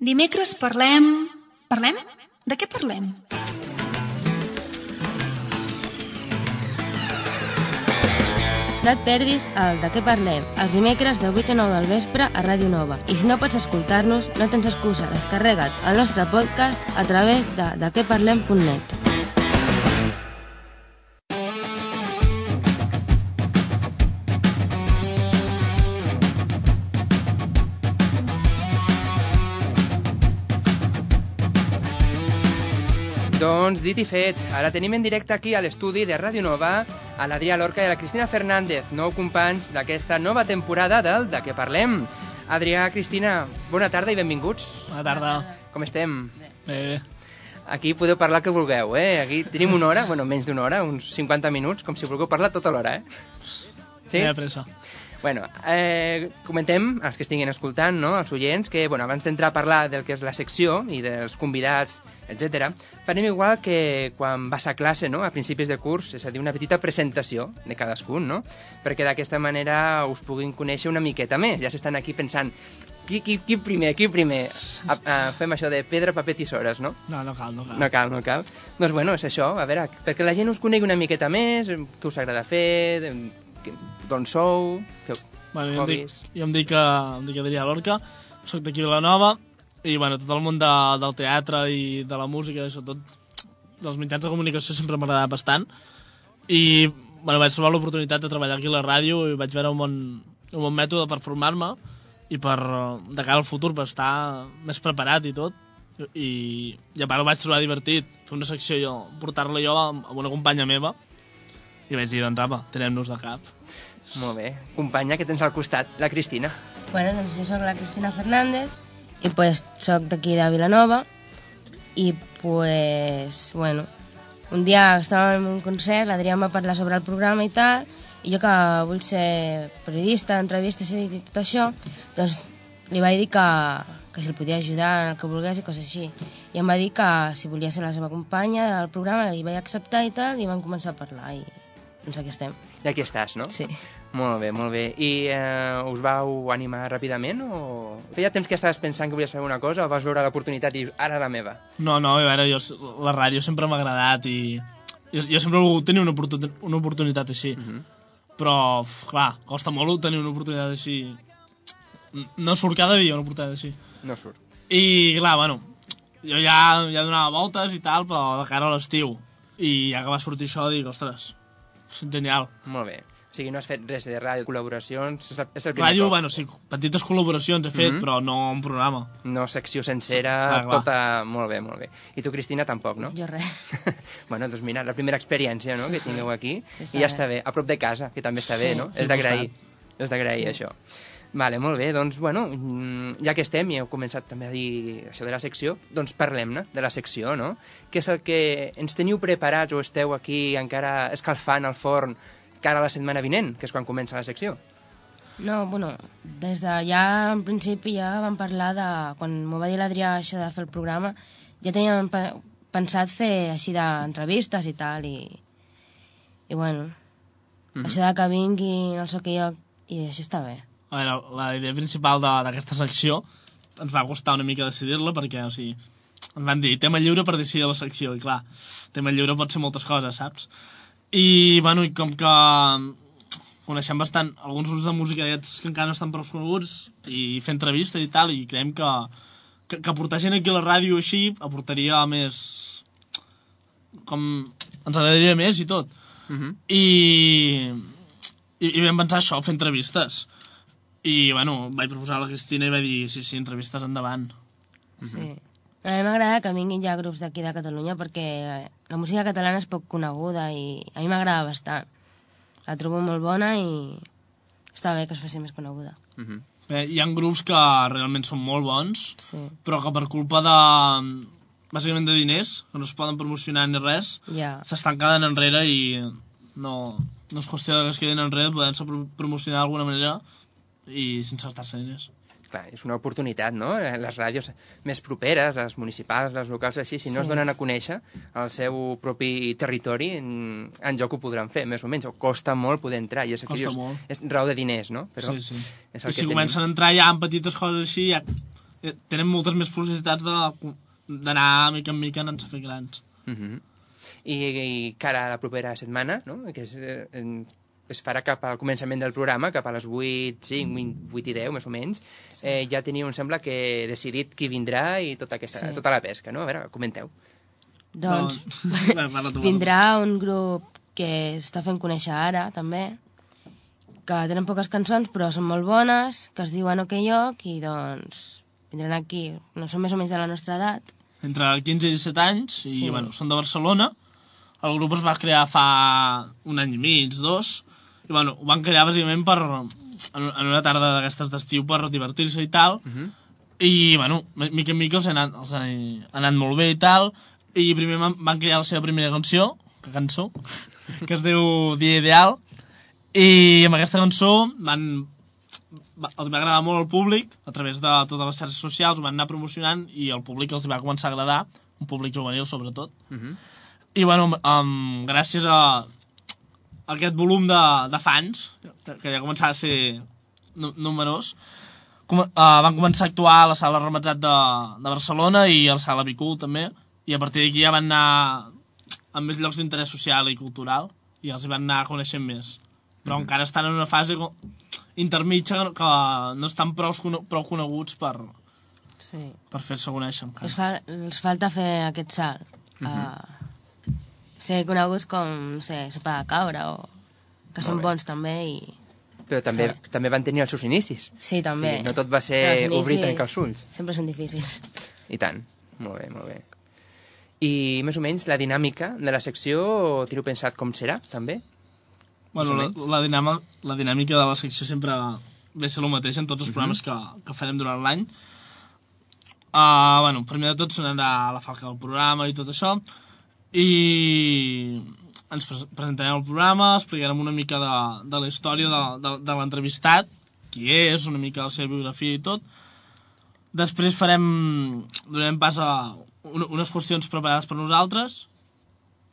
Dimecres parlem... Parlem? De què parlem? No et perdis el De què parlem, els dimecres de 8 a 9 del vespre a Ràdio Nova. I si no pots escoltar-nos, no tens excusa, descarrega't el nostre podcast a través de dequeparlem.net. Doncs dit i fet, ara tenim en directe aquí a l'estudi de Ràdio Nova a l'Adrià Lorca i a la Cristina Fernández, nou companys d'aquesta nova temporada del De què parlem. Adrià, Cristina, bona tarda i benvinguts. Bona tarda. Com estem? Bé, Aquí podeu parlar el que vulgueu, eh? Aquí tenim una hora, bueno, menys d'una hora, uns 50 minuts, com si volgueu parlar tota l'hora, eh? sí? ha pressa. Bueno, eh, comentem, els que estiguin escoltant, no, els oients, que bueno, abans d'entrar a parlar del que és la secció i dels convidats, etc, farem igual que quan vas a classe, no?, a principis de curs, és a dir, una petita presentació de cadascun, no?, perquè d'aquesta manera us puguin conèixer una miqueta més. Ja s'estan aquí pensant, qui, qui, qui primer, qui primer? A, a, fem això de pedra, paper, tisores, no? No, no cal, no cal. No cal, no cal. Doncs bueno, és això, a veure, perquè la gent us conegui una miqueta més, què us agrada fer, d'on sou, que, Bueno, jo, em dic, jo em dic, uh, em dic Adrià Lorca, soc d'aquí a Vilanova, i bueno, tot el món de, del teatre i de la música, i sobretot dels mitjans de comunicació sempre m'ha agradat bastant. I bueno, vaig trobar l'oportunitat de treballar aquí a la ràdio i vaig veure un bon, un bon mètode per formar-me i per, eh, de cara al futur, per estar més preparat i tot. I, i a part ho vaig trobar divertit, fer una secció jo, portar-la jo amb, amb una companya meva, i vaig dir, doncs apa, tenem-nos de cap. Molt bé. Companya que tens al costat, la Cristina. Bueno, doncs jo sóc la Cristina Fernández i pues sóc d'aquí de Vilanova i pues, bueno, un dia estàvem en un concert, l'Adrià em va parlar sobre el programa i tal, i jo que vull ser periodista, entrevistes i tot això, doncs li vaig dir que, que si el podia ajudar en el que volgués i coses així. I em va dir que si volia ser la seva companya del programa, li vaig acceptar i tal, i vam començar a parlar i doncs aquí estem. I aquí estàs, no? Sí. Molt bé, molt bé. I eh, us vau animar ràpidament o... Feia temps que estaves pensant que volies fer alguna cosa o vas veure l'oportunitat i ara la meva? No, no, a veure, jo, la ràdio sempre m'ha agradat i jo, jo sempre he volgut tenir una, oportunitat, una oportunitat així. Mm -hmm. Però, uf, clar, costa molt tenir una oportunitat així. No surt cada dia una oportunitat així. No surt. I, clar, bueno, jo ja, ja donava voltes i tal, però de cara a l'estiu. I ja que va sortir això, dic, ostres, genial. Molt bé. O sigui, no has fet res de ràdio, col·laboracions... És el, és el primer Ràdio, cop. bueno, sí, petites col·laboracions he fet, Mhm. però no un programa. No secció sencera, Clar, clar. tota... Molt bé, molt bé. I tu, Cristina, tampoc, no? Jo res. bueno, doncs mira, la primera experiència no, que tingueu aquí, Està i ja bé. està bé. A prop de casa, que també està bé, Sí. no? Sí, És d'agrair. És d'agrair, Sí. això. Vale, molt bé, doncs, bueno, mm, ja que estem i heu començat també a dir això de la secció, doncs parlem-ne de la secció, no? Què és el que ens teniu preparats o esteu aquí encara escalfant al forn cara a la setmana vinent, que és quan comença la secció? No, bueno, des de ja en principi ja vam parlar de... Quan m'ho va dir l'Adrià això de fer el programa, ja teníem pe- pensat fer així d'entrevistes i tal, i... I bueno, Mhm. això de que vingui no sé què jo... I això està bé. A veure, la idea principal de- d'aquesta secció ens va costar una mica decidir-la perquè, o sigui, ens van dir tema lliure per decidir la secció, i clar, tema lliure pot ser moltes coses, saps? I, bueno, i com que coneixem bastant alguns grups de música que encara no estan prou coneguts i fer entrevistes i tal, i creiem que, que, que portar gent aquí a la ràdio així aportaria més... com... ens agradaria més i tot. Uh -huh. I, i, i vam pensar això, fer entrevistes. I, bueno, vaig proposar a la Cristina i va dir, sí, sí, entrevistes endavant. Sí. A mi m'agrada que vinguin ja grups d'aquí de Catalunya perquè la música catalana és poc coneguda i a mi m'agrada bastant. La trobo molt bona i està bé que es faci més coneguda. Uh -huh. Bé, hi ha grups que realment són molt bons, Sí, però que per culpa de, bàsicament de diners, que no es poden promocionar ni res, ja. s'estan quedant enrere i no, no és qüestió que es quedin enrere, poden-se pro promocionar d'alguna manera i sense gastar-se diners. Clar, és una oportunitat, no? Les ràdios més properes, les municipals, les locals, així, si no Sí. es donen a conèixer al seu propi territori, en, en joc ho podran fer, més o menys. O costa molt poder entrar, i és, és, molt. és raó de diners, no? sí, sí. és I el si que comencen a entrar ja en petites coses així, ja eh, tenen moltes més possibilitats de- d'anar mica en mica anant-se a fer grans. Uh -huh. I, I cara a la propera setmana, no? que és, eh, es farà cap al començament del programa, cap a les 8, 5, 8 i 10, més o menys, eh, ja teniu, em sembla, que decidit qui vindrà i tota, aquesta, Sí. tota la pesca, no? A veure, comenteu. Doncs parla tu, vindrà un grup que està fent conèixer ara, també, que tenen poques cançons però són molt bones, que es diuen OK Lloc i doncs vindran aquí, no són més o menys de la nostra edat. Entre 15 i 17 anys i Sí. bueno, són de Barcelona el grup es va crear fa un any i mig, dos i bueno, ho van crear bàsicament per en, en una tarda d'aquestes d'estiu per divertir-se i tal Uh -huh. i bueno, mi- mica en mica els ha anat, els ha anat molt bé i tal i primer van, van crear la seva primera cançó que cançó que es diu Dia Ideal i amb aquesta cançó van, va, els va agradar molt al públic a través de totes les xarxes socials, ho van anar promocionant i el públic els va començar a agradar un públic juvenil sobretot Uh -huh. i bueno, um, gràcies a, aquest volum de, de fans que, que ja començava a ser nu numerós com, uh, van començar a actuar a la sala Ramatzat de, de Barcelona i a la sala Bicul també i a partir d'aquí ja van anar a més llocs d'interès social i cultural i els van anar coneixent més però Mhm. encara estan en una fase co- intermitja que, no estan prou, prou coneguts per, Sí. per fer-se conèixer encara. Els, fa, els falta fer aquest salt. Uh -huh. ser coneguts com, no sé, sopa de cabra o que són bé. bons també i... Però també, Sí. també van tenir els seus inicis. Sí, també. Sí, no tot va ser inicis obrir i tancar els ulls. Sempre són difícils. I tant. Molt bé, molt bé. I més o menys la dinàmica de la secció teniu pensat com serà, també? Bueno, la, la, dinàmica, la dinàmica de la secció sempre ve a ser el mateix en tots els programes que, que farem durant l'any. Uh, bueno, primer de tot sonarà la falca del programa i tot això. I ens pres presentarem el programa, explicarem una mica de, de la història de, de, de l'entrevistat, qui és, una mica la seva biografia i tot. Després farem, donarem pas a un, unes qüestions preparades per nosaltres,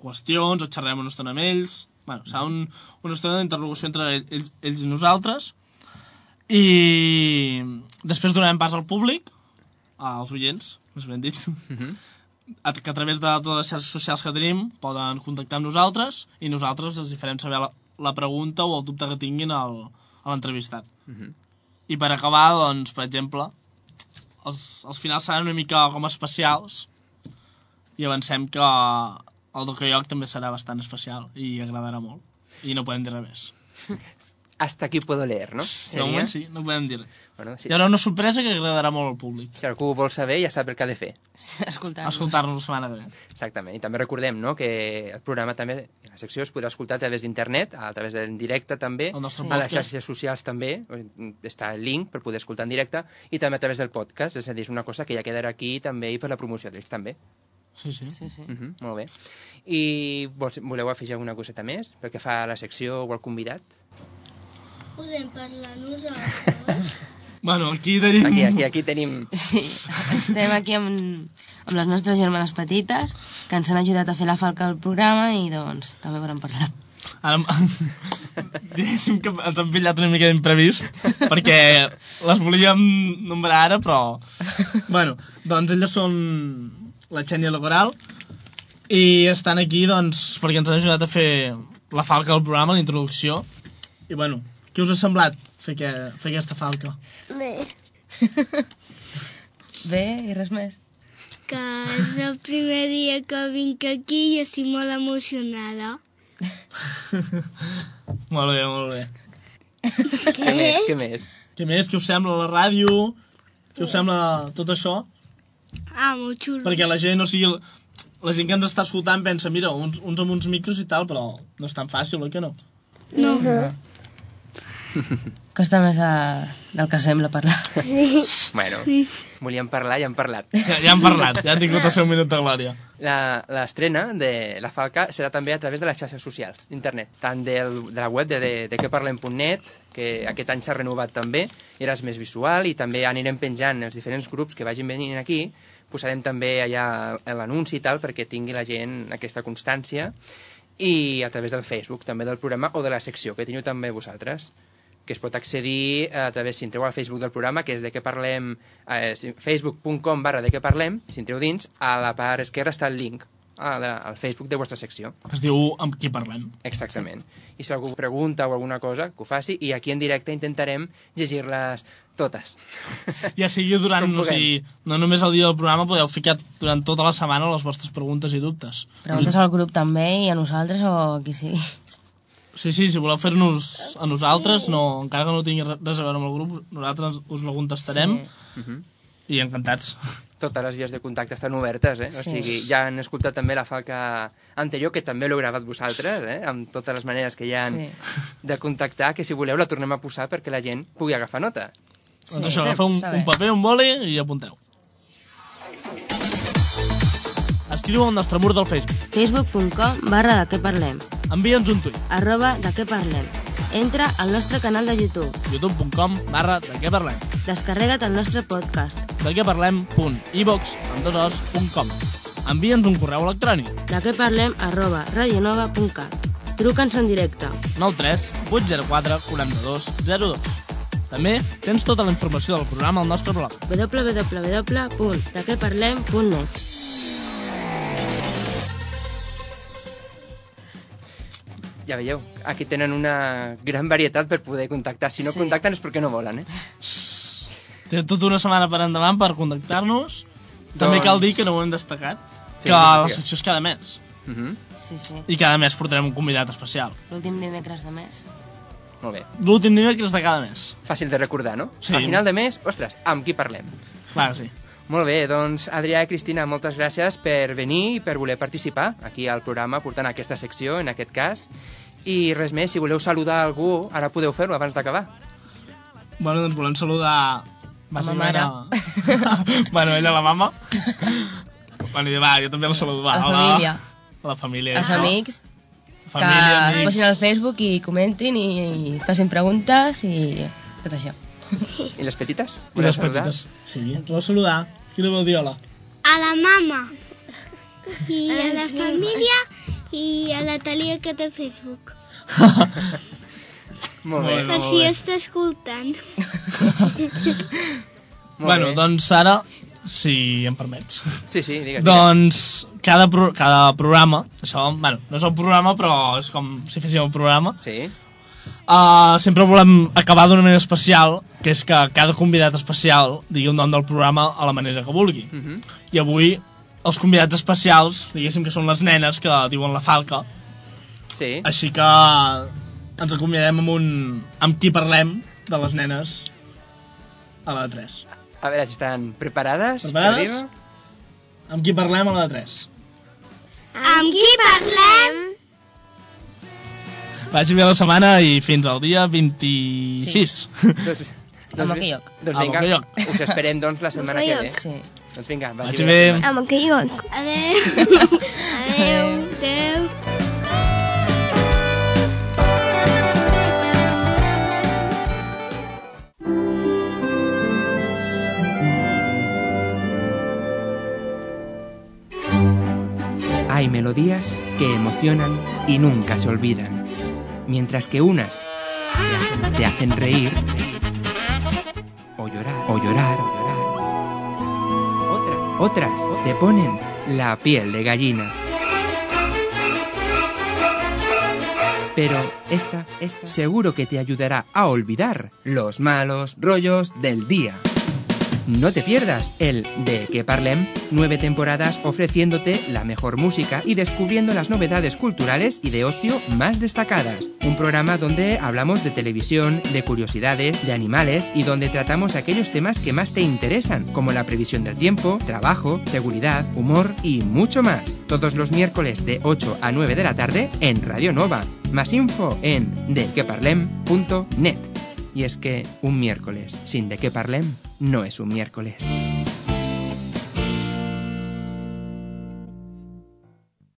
qüestions, o xerrarem una estona amb ells, bueno, serà un, una estona d'interrogació entre ell- ells, ells i nosaltres, i després donarem pas al públic, als oients, més ben dit, Mhm. a- que a través de totes les xarxes socials que tenim poden contactar amb nosaltres i nosaltres els hi farem saber la, la pregunta o el dubte que tinguin al, a l'entrevistat. Mhm. I per acabar, doncs, per exemple, els, els finals seran una mica com especials i avancem que el Lloc també serà bastant especial i agradarà molt. I no podem dir res més. Hasta aquí puedo leer, no? De moment sí, no podem dir res. Bueno, si, Hi haurà una sorpresa que agradarà molt al públic. si algú vol saber, ja sap el que ha de fer. Escoltar-nos. Escoltar-nos la setmana que ve. Exactament. I també recordem no, que el programa també, la secció es podrà escoltar a través d'internet, a través del directe també, nostre a les xarxes socials també, està el link per poder escoltar en directe, i també a través del podcast, és a dir, és una cosa que ja quedarà aquí també i per la promoció d'ells també. Sí, sí. Sí, sí. Uh -huh, molt bé. I vols, voleu afegir alguna coseta més? Perquè fa la secció o el convidat? Podem parlar nosaltres? Bueno, aquí tenim... Aquí, aquí, aquí tenim... Sí, estem aquí amb, amb les nostres germanes petites que ens han ajudat a fer la falca del programa i doncs també podem parlar. Ara, diguéssim que ens han pillat una mica d'imprevist, perquè les volíem nombrar ara, però... Bueno, doncs elles són la Xènia i la Coral, i estan aquí, doncs, perquè ens han ajudat a fer la falca del programa, la introducció. I, bueno, què us ha semblat fer, que, fer aquesta falca? Bé, Bé, i res més. que és el primer dia que vinc aquí i estic molt emocionada. Molt bé, molt bé. Què més? Què més? Què més? Què us sembla la ràdio? Què us sembla tot això? Ah, molt xulo. perquè la gent, o sigui, la gent que ens està escoltant pensa, mira, uns, uns amb uns micros i tal, però no és tan fàcil, oi que no? No. Costa més a... del que sembla parlar. Bueno, volíem parlar i hem parlat. Ja, ja hem parlat, ja han tingut el seu minut de glòria. La- L'estrena de La Falca serà també a través de les xarxes socials, d'internet, tant del, de la web de, de, de queparlem.net, que aquest any s'ha renovat també, i ara és més visual, i també anirem penjant els diferents grups que vagin venint aquí, posarem també allà l'anunci i tal, perquè tingui la gent aquesta constància, i a través del Facebook també del programa o de la secció que teniu també vosaltres. Que es pot accedir a través, si entreu al Facebook del programa, que és de què parlem, eh, facebook.com barra de què parlem, si entreu dins, a la part esquerra està el link la- al Facebook de vostra secció. Es diu amb qui parlem. Exactament. I si algú pregunta o alguna cosa, que ho faci, i aquí en directe intentarem llegir-les totes. Ja sigui durant, puguem. sigui, no només el dia del programa, podeu ficar durant tota la setmana les vostres preguntes i dubtes. Preguntes al grup també i a nosaltres o a qui sigui. Sí, sí, si voleu fer-nos a nosaltres, no, encara que no tingui re- res a veure amb el grup, nosaltres us la contestarem Mhm. i encantats. Totes les vies de contacte estan obertes, eh? O Sí. sigui, ja han escoltat també la falca anterior, que també l'heu gravat vosaltres, eh? Amb totes les maneres que hi ha Sí. de contactar, que si voleu la tornem a posar perquè la gent pugui agafar nota. Doncs això, agafeu un, un paper, un boli i apunteu. Escriu al nostre mur del Facebook. facebook.com barra de què parlem. Envia'ns un tuit. Arroba de què parlem. Entra al nostre canal de YouTube. youtube.com barra de què parlem. Descarrega't el nostre podcast. De què parlem punt ivox amb dos os punt com. Envia'ns un correu electrònic. De què parlem arroba radionova.cat. Truca'ns en directe. 93 804 42 02. També tens tota la informació del programa al nostre blog. www.dequeparlem.net Ja veieu, aquí tenen una gran varietat per poder contactar. Si no Sí. contacten és perquè no volen, eh? Té tota una setmana per endavant per contactar-nos. També Doncs- cal dir que no ho hem destacat, Sí, que la sí. secció és cada mes. Uh -huh. Sí, sí. I cada mes portarem un convidat especial. L'últim dimecres de mes. Molt bé. L'últim dimecres de cada mes. Fàcil de recordar, no? Sí. A final de mes, ostres, amb qui parlem? Clar sí. Molt bé, doncs Adrià i Cristina, moltes gràcies per venir i per voler participar aquí al programa, portant aquesta secció, en aquest cas. I res més, si voleu saludar algú, ara podeu fer-ho abans d'acabar. Bueno, doncs volem saludar... ma bàsicament mare. A... bueno, ella, la mama. bueno, i va, jo també la saludo. Va, La hola. família. La família. Els amics Família, que amics. posin al Facebook i comentin i, i facin preguntes i tot això. I les petites? I les saludar? petites. Sí, voleu saludar. Qui no vol dir hola? A la mama. I a la família i a la Talia que té Facebook. Molt bé. Molt Per bé. si està escoltant. Molt bueno, bé. doncs ara, si em permets. Sí, sí, digues, digues. Doncs cada, pro cada programa, això, bueno, no és un programa, però és com si féssim un programa, Sí, uh, sempre volem acabar d'una manera especial, que és que cada convidat especial digui un nom del programa a la manera que vulgui. uh -huh. I avui els convidats especials, diguéssim que són les nenes que diuen la falca, sí. així que ens acomiadem amb un... amb qui parlem de les nenes a la de 3. A veure si estan preparades. Preparades? Amb qui parlem a la de 3. Amb qui parlem? Vagi bé la setmana i fins al dia 26. Doncs, Amb vi- aquell lloc. Doncs vinga, aquell lloc. us esperem doncs la setmana que ve. Sí. Doncs vinga, vagi, Vagi bé. la bé. setmana. Amb aquell lloc. Adéu. Adéu. Adéu. Hay melodías que emocionan y nunca se olvidan, mientras que unas te hacen, reír o llorar, o llorar, o llorar. Otras, otras te ponen la piel de gallina. Pero esta, esta seguro que te ayudará a olvidar los malos rollos del día. No te pierdas el De que Parlem, nueve temporadas ofreciéndote la mejor música y descubriendo las novedades culturales y de ocio más destacadas. Un programa donde hablamos de televisión, de curiosidades, de animales y donde tratamos aquellos temas que más te interesan, como la previsión del tiempo, trabajo, seguridad, humor y mucho más. Todos los miércoles de 8 a 9 de la tarde en Radio Nova. Más info en dequeparlem.net. Y es que un miércoles sin de qué parlem no es un miércoles.